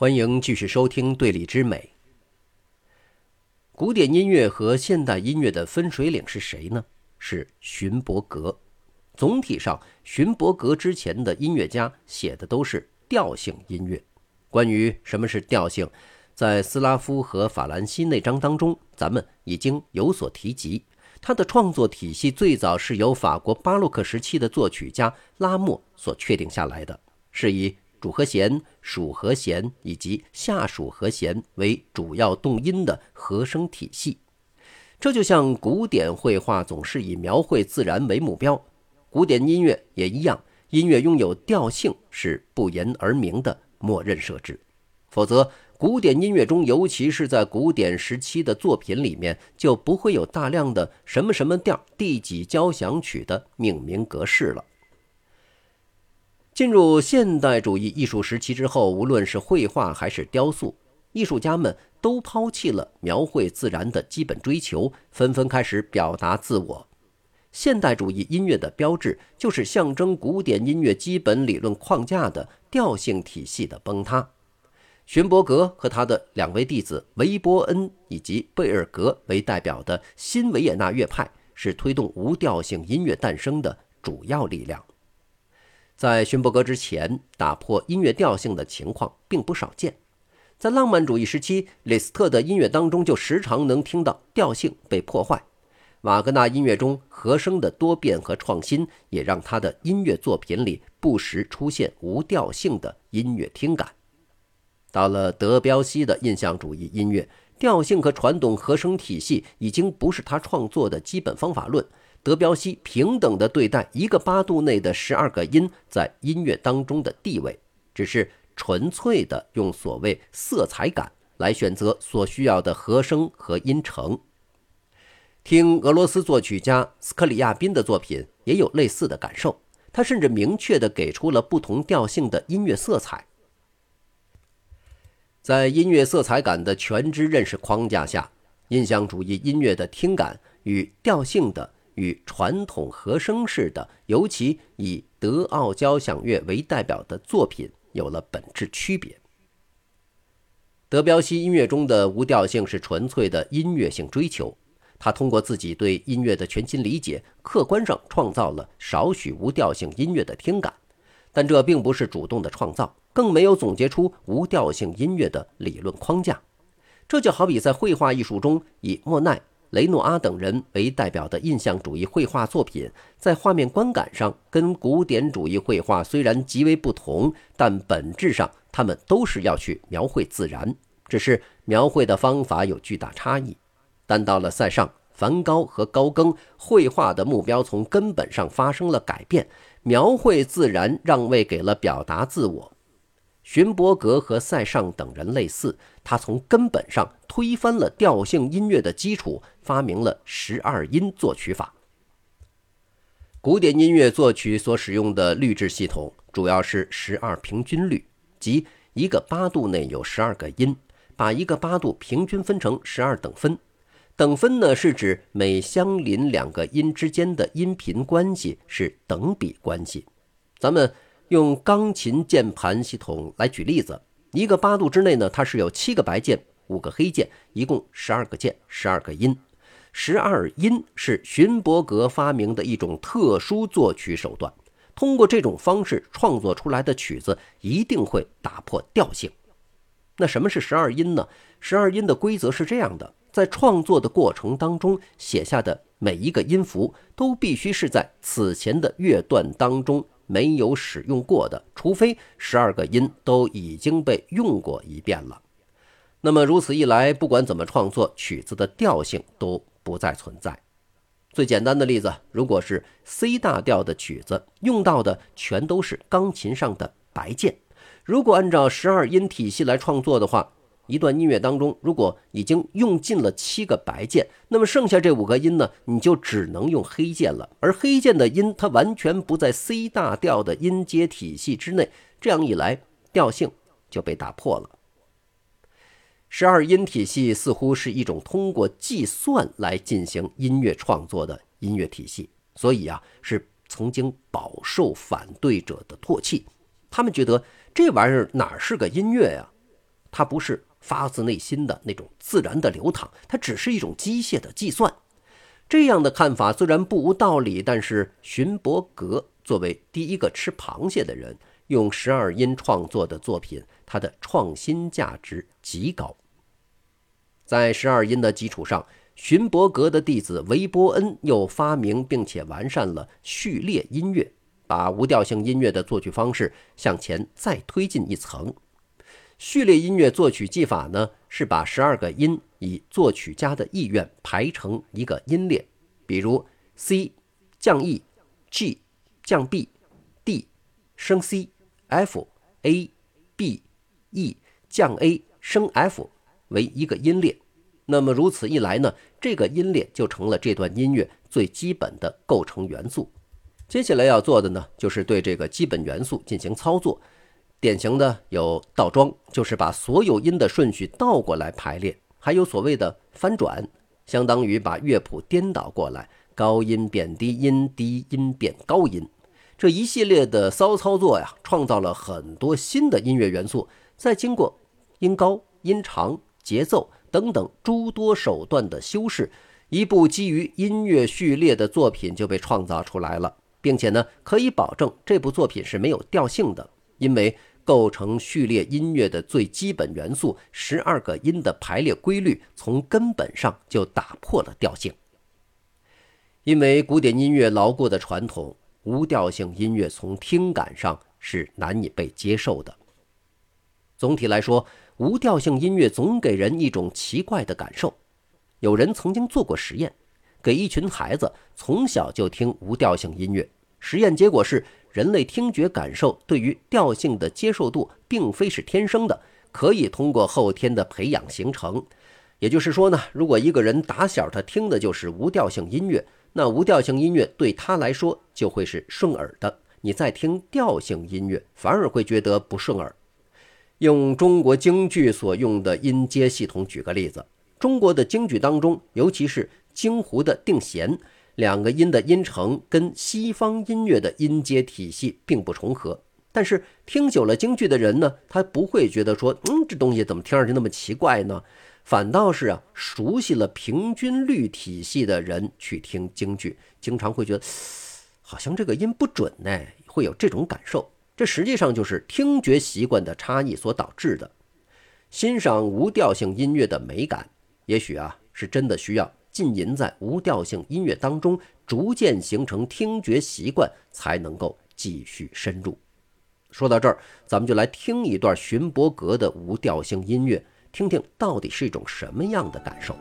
欢迎继续收听《对立之美》。古典音乐和现代音乐的分水岭是谁呢？是寻伯格。总体上，寻伯格之前的音乐家写的都是调性音乐。关于什么是调性，在斯拉夫和法兰西那章当中，咱们已经有所提及。他的创作体系最早是由法国巴洛克时期的作曲家拉莫所确定下来的，是以。主和弦、属和弦以及下属和弦为主要动音的和声体系，这就像古典绘画总是以描绘自然为目标，古典音乐也一样，音乐拥有调性是不言而明的默认设置。否则，古典音乐中，尤其是在古典时期的作品里面，就不会有大量的什么什么调、第几交响曲的命名格式了。进入现代主义艺术时期之后，无论是绘画还是雕塑，艺术家们都抛弃了描绘自然的基本追求，纷纷开始表达自我。现代主义音乐的标志就是象征古典音乐基本理论框架的调性体系的崩塌。勋伯格和他的两位弟子维伯恩以及贝尔格为代表的新维也纳乐派，是推动无调性音乐诞生的主要力量。在勋伯格之前，打破音乐调性的情况并不少见。在浪漫主义时期，李斯特的音乐当中就时常能听到调性被破坏。瓦格纳音乐中和声的多变和创新，也让他的音乐作品里不时出现无调性的音乐听感。到了德彪西的印象主义音乐，调性和传统和声体系已经不是他创作的基本方法论。德彪西平等地对待一个八度内的十二个音在音乐当中的地位，只是纯粹的用所谓色彩感来选择所需要的和声和音程。听俄罗斯作曲家斯克里亚宾的作品也有类似的感受，他甚至明确地给出了不同调性的音乐色彩。在音乐色彩感的全知认识框架下，印象主义音乐的听感与调性的。与传统和声式的，尤其以德奥交响乐为代表的作品有了本质区别。德彪西音乐中的无调性是纯粹的音乐性追求，他通过自己对音乐的全新理解，客观上创造了少许无调性音乐的听感，但这并不是主动的创造，更没有总结出无调性音乐的理论框架。这就好比在绘画艺术中，以莫奈。雷诺阿等人为代表的印象主义绘画作品，在画面观感上跟古典主义绘画虽然极为不同，但本质上他们都是要去描绘自然，只是描绘的方法有巨大差异。但到了塞尚、梵高和高更，绘画的目标从根本上发生了改变，描绘自然让位给了表达自我。勋伯格和塞尚等人类似，他从根本上推翻了调性音乐的基础，发明了十二音作曲法。古典音乐作曲所使用的律制系统主要是十二平均律，即一个八度内有十二个音，把一个八度平均分成十二等分。等分呢，是指每相邻两个音之间的音频关系是等比关系。咱们。用钢琴键盘系统来举例子，一个八度之内呢，它是有七个白键，五个黑键，一共十二个键，十二个音。十二音是荀伯格发明的一种特殊作曲手段，通过这种方式创作出来的曲子一定会打破调性。那什么是十二音呢？十二音的规则是这样的：在创作的过程当中写下的每一个音符都必须是在此前的乐段当中。没有使用过的，除非十二个音都已经被用过一遍了。那么如此一来，不管怎么创作，曲子的调性都不再存在。最简单的例子，如果是 C 大调的曲子，用到的全都是钢琴上的白键。如果按照十二音体系来创作的话，一段音乐当中，如果已经用尽了七个白键，那么剩下这五个音呢，你就只能用黑键了。而黑键的音，它完全不在 C 大调的音阶体系之内，这样一来，调性就被打破了。十二音体系似乎是一种通过计算来进行音乐创作的音乐体系，所以啊，是曾经饱受反对者的唾弃。他们觉得这玩意儿哪是个音乐呀？它不是发自内心的那种自然的流淌，它只是一种机械的计算。这样的看法虽然不无道理，但是荀伯格作为第一个吃螃蟹的人，用十二音创作的作品，它的创新价值极高。在十二音的基础上，荀伯格的弟子韦伯恩又发明并且完善了序列音乐，把无调性音乐的作曲方式向前再推进一层。序列音乐作曲技法呢，是把十二个音以作曲家的意愿排成一个音列，比如 C 降 E、G 降 B、D 升 C、F、A、B、E 降 A 升 F。为一个音列，那么如此一来呢，这个音列就成了这段音乐最基本的构成元素。接下来要做的呢，就是对这个基本元素进行操作。典型的有倒装，就是把所有音的顺序倒过来排列；还有所谓的翻转，相当于把乐谱颠倒过来，高音变低音，低音变高音。这一系列的骚操作呀，创造了很多新的音乐元素。再经过音高、音长。节奏等等诸多手段的修饰，一部基于音乐序列的作品就被创造出来了，并且呢，可以保证这部作品是没有调性的，因为构成序列音乐的最基本元素十二个音的排列规律，从根本上就打破了调性。因为古典音乐牢固的传统，无调性音乐从听感上是难以被接受的。总体来说。无调性音乐总给人一种奇怪的感受。有人曾经做过实验，给一群孩子从小就听无调性音乐。实验结果是，人类听觉感受对于调性的接受度并非是天生的，可以通过后天的培养形成。也就是说呢，如果一个人打小他听的就是无调性音乐，那无调性音乐对他来说就会是顺耳的。你在听调性音乐，反而会觉得不顺耳。用中国京剧所用的音阶系统举个例子，中国的京剧当中，尤其是京胡的定弦，两个音的音程跟西方音乐的音阶体系并不重合。但是听久了京剧的人呢，他不会觉得说，嗯，这东西怎么听上去那么奇怪呢？反倒是啊，熟悉了平均律体系的人去听京剧，经常会觉得，好像这个音不准呢，会有这种感受。这实际上就是听觉习惯的差异所导致的。欣赏无调性音乐的美感，也许啊是真的需要浸淫在无调性音乐当中，逐渐形成听觉习惯，才能够继续深入。说到这儿，咱们就来听一段荀伯格的无调性音乐，听听到底是一种什么样的感受。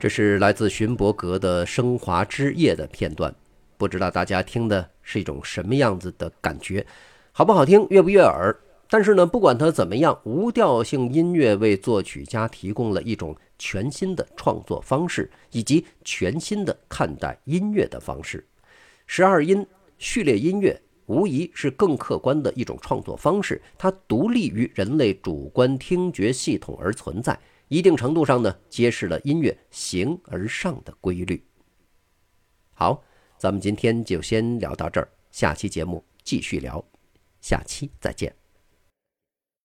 这是来自勋伯格的《升华之夜》的片段，不知道大家听的是一种什么样子的感觉，好不好听，悦不悦耳？但是呢，不管它怎么样，无调性音乐为作曲家提供了一种全新的创作方式，以及全新的看待音乐的方式。十二音序列音乐无疑是更客观的一种创作方式，它独立于人类主观听觉系统而存在。一定程度上呢，揭示了音乐形而上的规律。好，咱们今天就先聊到这儿，下期节目继续聊，下期再见。